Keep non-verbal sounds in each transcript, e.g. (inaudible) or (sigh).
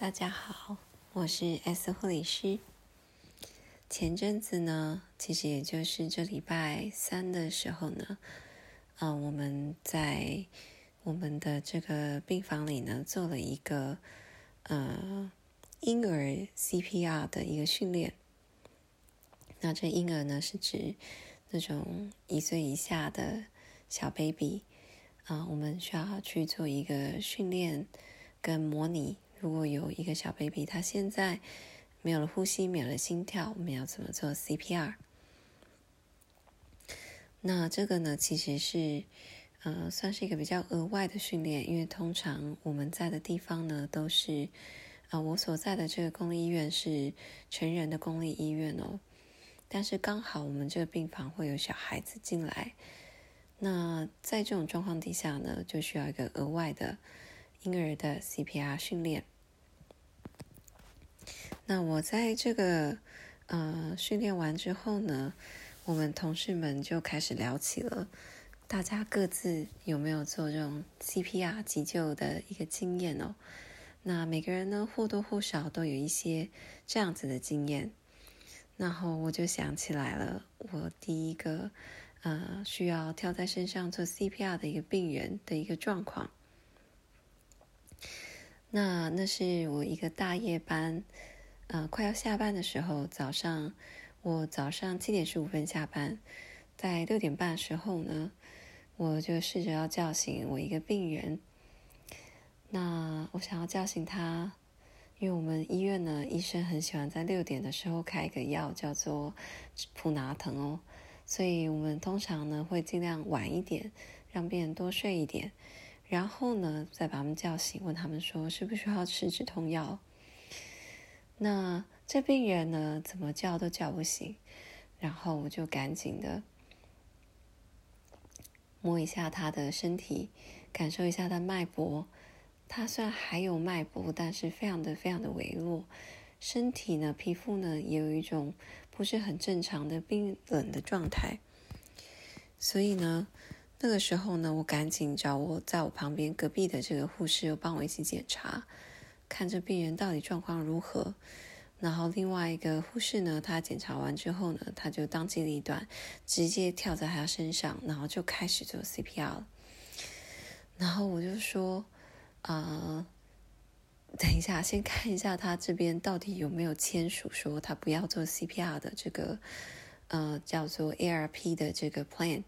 大家好，我是 S 护理师。前阵子呢，其实也就是这礼拜三的时候呢，啊，我们在我们的这个病房里呢，做了一个呃婴儿 CPR 的一个训练。那这婴儿呢，是指那种一岁以下的小 baby 啊，我们需要去做一个训练跟模拟。如果有一个小 baby，他现在没有了呼吸，没有了心跳，我们要怎么做 CPR？那这个呢，其实是呃，算是一个比较额外的训练，因为通常我们在的地方呢，都是啊，我所在的这个公立医院是成人的公立医院哦，但是刚好我们这个病房会有小孩子进来，那在这种状况底下呢，就需要一个额外的。婴儿的 CPR 训练。那我在这个呃训练完之后呢，我们同事们就开始聊起了大家各自有没有做这种 CPR 急救的一个经验哦。那每个人呢或多或少都有一些这样子的经验。然后我就想起来了，我第一个呃需要跳在身上做 CPR 的一个病人的一个状况。那那是我一个大夜班，呃，快要下班的时候，早上我早上七点十五分下班，在六点半的时候呢，我就试着要叫醒我一个病人。那我想要叫醒他，因为我们医院呢，医生很喜欢在六点的时候开一个药，叫做普拿疼哦，所以我们通常呢会尽量晚一点，让病人多睡一点。然后呢，再把他们叫醒，问他们说需不需要吃止痛药。那这病人呢，怎么叫都叫不醒，然后我就赶紧的摸一下他的身体，感受一下他脉搏。他虽然还有脉搏，但是非常的非常的微弱，身体呢，皮肤呢，也有一种不是很正常的冰冷的状态。所以呢。那个时候呢，我赶紧找我在我旁边隔壁的这个护士，又帮我一起检查，看这病人到底状况如何。然后另外一个护士呢，他检查完之后呢，他就当机立断，直接跳在他身上，然后就开始做 CPR 了。然后我就说，啊，(laughs) 等一下，先看一下他这边到底有没有签署说他不要做 CPR 的这个，呃，叫做 ARP 的这个 plan。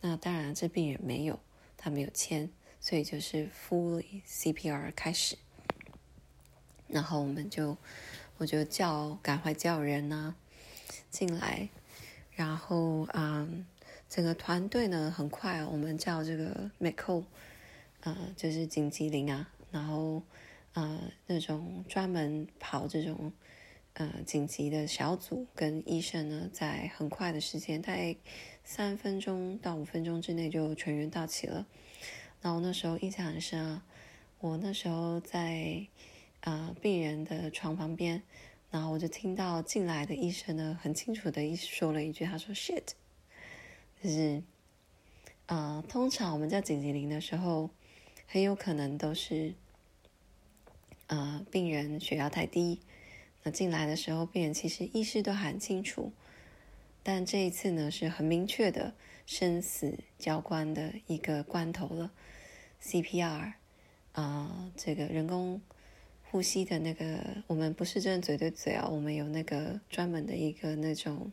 那当然，这病人没有，他没有签，所以就是 fully CPR 开始。然后我们就，我就叫，赶快叫人呢进来。然后啊，整个团队呢很快，我们叫这个 Miko，呃，就是紧急铃啊。然后呃，那种专门跑这种呃紧急的小组跟医生呢，在很快的时间，大概。三分钟到五分钟之内就全员到齐了。然后那时候印象很深啊，我那时候在啊病人的床旁边，然后我就听到进来的医生呢很清楚的一说了一句，他说 “shit”，就是啊，通常我们叫紧急铃的时候，很有可能都是啊病人血压太低，进来的时候病人其实意识都很清楚。但这一次呢，是很明确的生死交关的一个关头了。CPR 啊，这个人工呼吸的那个，我们不是真的嘴对嘴啊，我们有那个专门的一个那种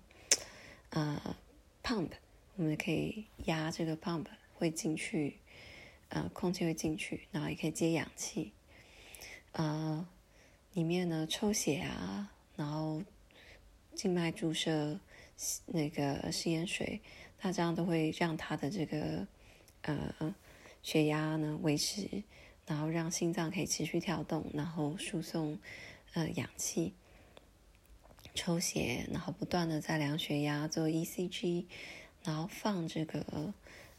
啊 pump，我们可以压这个 pump 会进去，呃，空气会进去，然后也可以接氧气。啊，里面呢抽血啊，然后静脉注射。那个食盐水，它这样都会让他的这个呃血压呢维持，然后让心脏可以持续跳动，然后输送呃氧气，抽血，然后不断的在量血压，做 ECG，然后放这个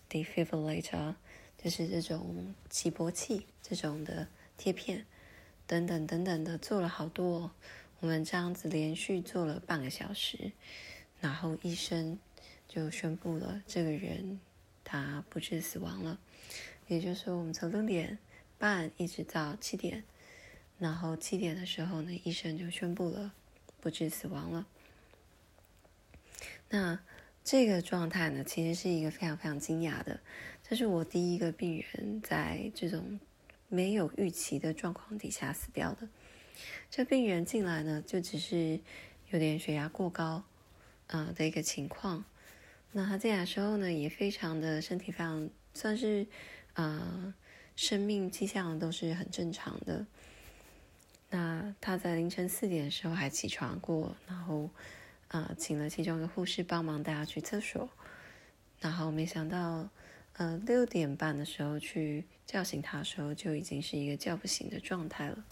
defibrillator，就是这种起搏器这种的贴片，等等等等的，做了好多，我们这样子连续做了半个小时。然后医生就宣布了，这个人他不治死亡了。也就是说，我们从六点半一直到七点，然后七点的时候呢，医生就宣布了不治死亡了。那这个状态呢，其实是一个非常非常惊讶的。这是我第一个病人在这种没有预期的状况底下死掉的。这病人进来呢，就只是有点血压过高，呃的一个情况。那他进来的时候呢，也非常的身体非常算是，呃，生命迹象都是很正常的。那他在凌晨四点的时候还起床过，然后，呃，请了其中一个护士帮忙带他去厕所，然后没想到。呃，六点半的时候去叫醒他的时候，就已经是一个叫不醒的状态了。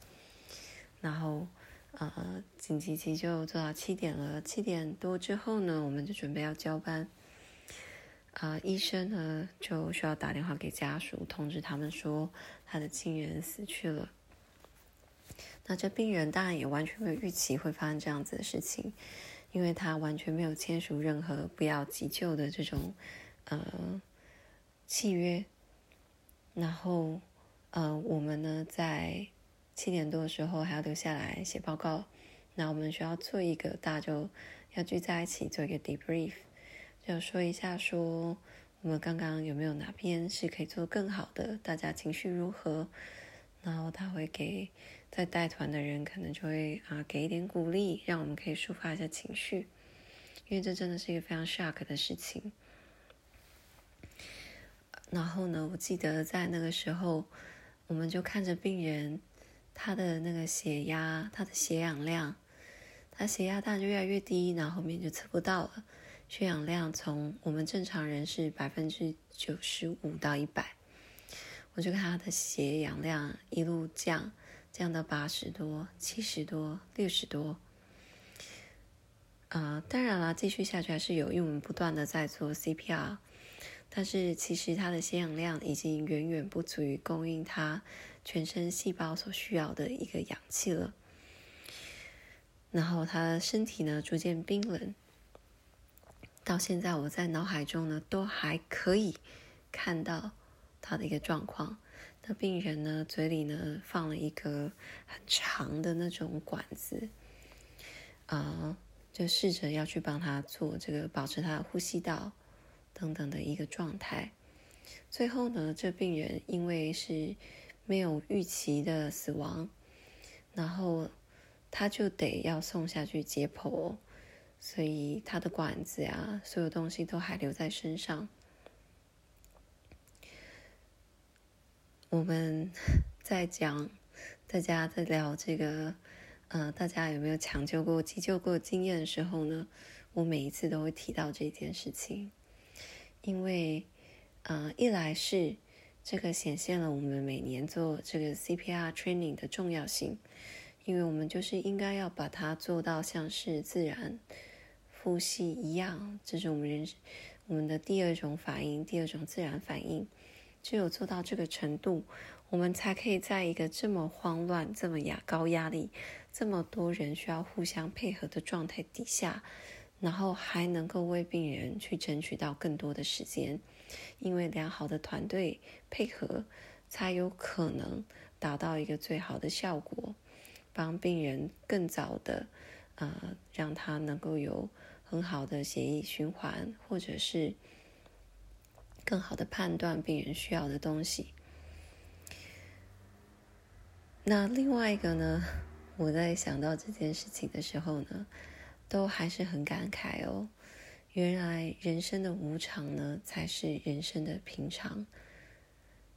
然后，呃，紧急急救做到七点了。七点多之后呢，我们就准备要交班。啊，医生呢就需要打电话给家属，通知他们说他的亲人死去了。那这病人当然也完全没有预期会发生这样子的事情，因为他完全没有签署任何不要急救的这种，呃。契约，然后，呃，我们呢在七点多的时候还要留下来写报告，那我们需要做一个，大家就要聚在一起做一个 debrief，就说一下说我们刚刚有没有哪边是可以做更好的，大家情绪如何，然后他会给在带团的人可能就会啊给一点鼓励，让我们可以抒发一下情绪，因为这真的是一个非常 shock 的事情。然后呢，我记得在那个时候，我们就看着病人，他的那个血压、他的血氧量，他血压当然就越来越低，然后后面就测不到了。血氧量从我们正常人是百分之九十五到一百，我就看他的血氧量一路降，降到八十多、七十多、六十多。啊，当然了，继续下去还是有，因为我们不断的在做 CPR。但是其实他的血氧量已经远远不足以供应他全身细胞所需要的一个氧气了。然后他身体呢逐渐冰冷，到现在我在脑海中呢都还可以看到他的一个状况。那病人呢嘴里呢放了一个很长的那种管子，啊，就试着要去帮他做这个保持他的呼吸道。等等的一个状态，最后呢，这病人因为是没有预期的死亡，然后他就得要送下去解剖，所以他的管子呀，所有东西都还留在身上。我们 (laughs) 在讲，大家在聊这个，呃，大家有没有抢救过、急救过经验的时候呢？我每一次都会提到这件事情。因为，呃，一来是这个显现了我们每年做这个 CPR training 的重要性，因为我们就是应该要把它做到像是自然呼吸一样，这是我们人我们的第二种反应，第二种自然反应。只有做到这个程度，我们才可以在一个这么慌乱、这么压高压力、这么多人需要互相配合的状态底下。然后还能够为病人去争取到更多的时间，因为良好的团队配合，才有可能达到一个最好的效果，帮病人更早的，呃，让他能够有很好的血液循环，或者是更好的判断病人需要的东西。那另外一个呢，我在想到这件事情的时候呢。都还是很感慨哦，原来人生的无常呢，才是人生的平常。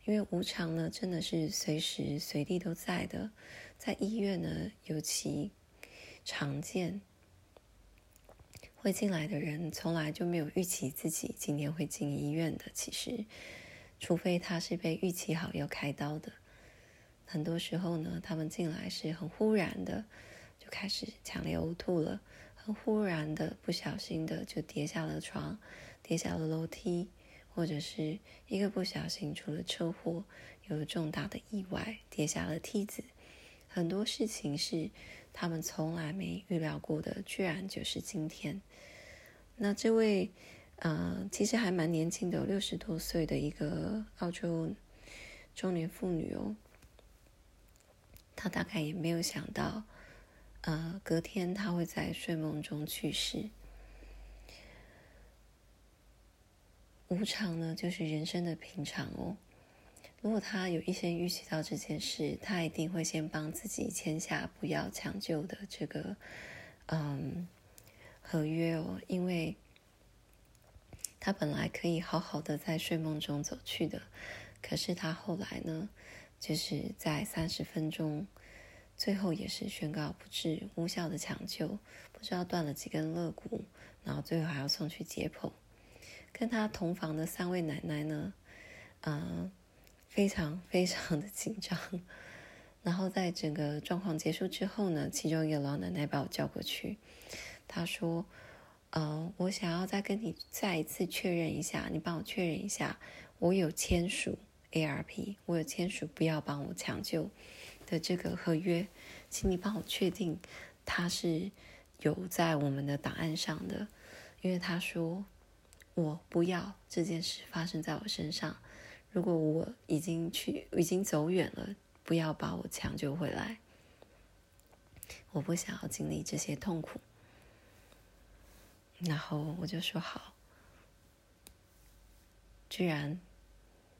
因为无常呢，真的是随时随地都在的，在医院呢尤其常见。会进来的人从来就没有预期自己今天会进医院的，其实，除非他是被预期好要开刀的。很多时候呢，他们进来是很忽然的，就开始强烈呕吐了。忽然的，不小心的就跌下了床，跌下了楼梯，或者是一个不小心出了车祸，有了重大的意外，跌下了梯子。很多事情是他们从来没预料过的，居然就是今天。那这位，呃，其实还蛮年轻的，六十多岁的一个澳洲中年妇女哦。他大概也没有想到，呃，隔天他会在睡梦中去世。无常呢，就是人生的平常哦。如果他有一些预期到这件事，他一定会先帮自己签下不要抢救的这个嗯合约哦，因为他本来可以好好的在睡梦中走去的，可是他后来呢，就是在三十分钟，最后也是宣告不治，无效的抢救，不知道断了几根肋骨，然后最后还要送去解剖。跟他同房的三位奶奶呢，嗯，非常非常的紧张。然后在整个状况结束之后呢，其中一个老奶奶把我叫过去，她说：“嗯，我想要再跟你再一次确认一下，你帮我确认一下，我有签署 ARP，我有签署不要帮我抢救的这个合约，请你帮我确定他是有在我们的档案上的，因为他说。”我不要这件事发生在我身上。如果我已经去，已经走远了，不要把我抢救回来。我不想要经历这些痛苦。然后我就说好。居然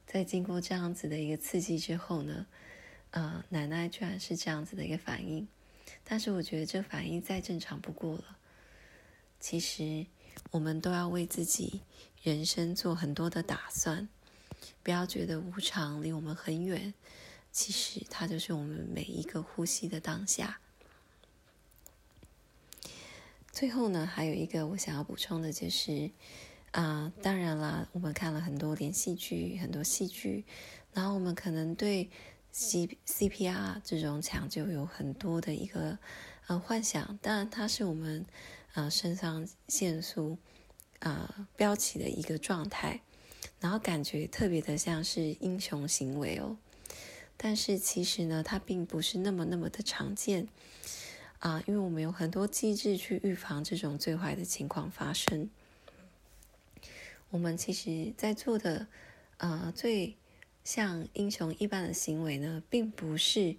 在经过这样子的一个刺激之后呢，呃，奶奶居然是这样子的一个反应。但是我觉得这反应再正常不过了。其实。我们都要为自己人生做很多的打算，不要觉得无常离我们很远，其实它就是我们每一个呼吸的当下。最后呢，还有一个我想要补充的就是，啊，当然啦，我们看了很多连续剧，很多戏剧，然后我们可能对 C C P R 这种抢救有很多的一个呃幻想，当然它是我们。呃，肾上腺素呃飙起的一个状态，然后感觉特别的像是英雄行为哦。但是其实呢，它并不是那么那么的常见啊，因为我们有很多机制去预防这种最坏的情况发生。我们其实在做的呃最像英雄一般的行为呢，并不是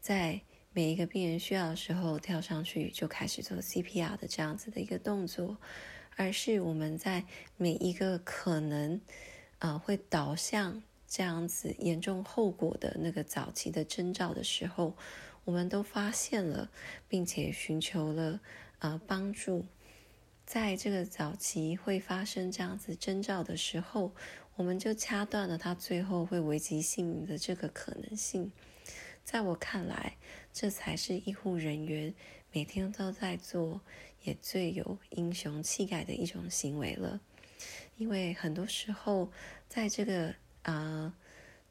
在。每一个病人需要的时候，跳上去就开始做 CPR 的这样子的一个动作，而是我们在每一个可能啊会导向这样子严重后果的那个早期的征兆的时候，我们都发现了，并且寻求了啊帮助。在这个早期会发生这样子征兆的时候，我们就掐断了他最后会危及性命的这个可能性。在我看来，这才是医护人员每天都在做，也最有英雄气概的一种行为了。因为很多时候，在这个啊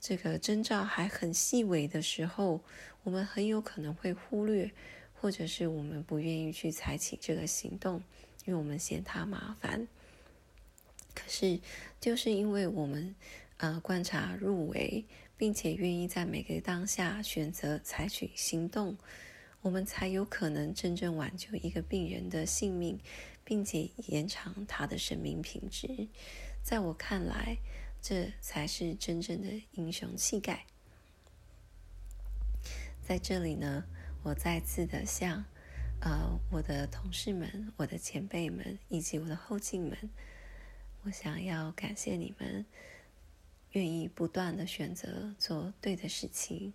这个征兆还很细微的时候，我们很有可能会忽略，或者是我们不愿意去采取这个行动，因为我们嫌它麻烦。可是，就是因为我们呃观察入围。并且愿意在每个当下选择采取行动，我们才有可能真正挽救一个病人的性命，并且延长他的生命品质。在我看来，这才是真正的英雄气概。在这里呢，我再次的向呃我的同事们、我的前辈们以及我的后进们，我想要感谢你们。愿意不断的选择做对的事情，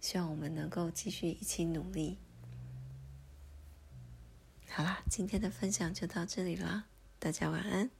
希望我们能够继续一起努力。好啦，今天的分享就到这里啦，大家晚安。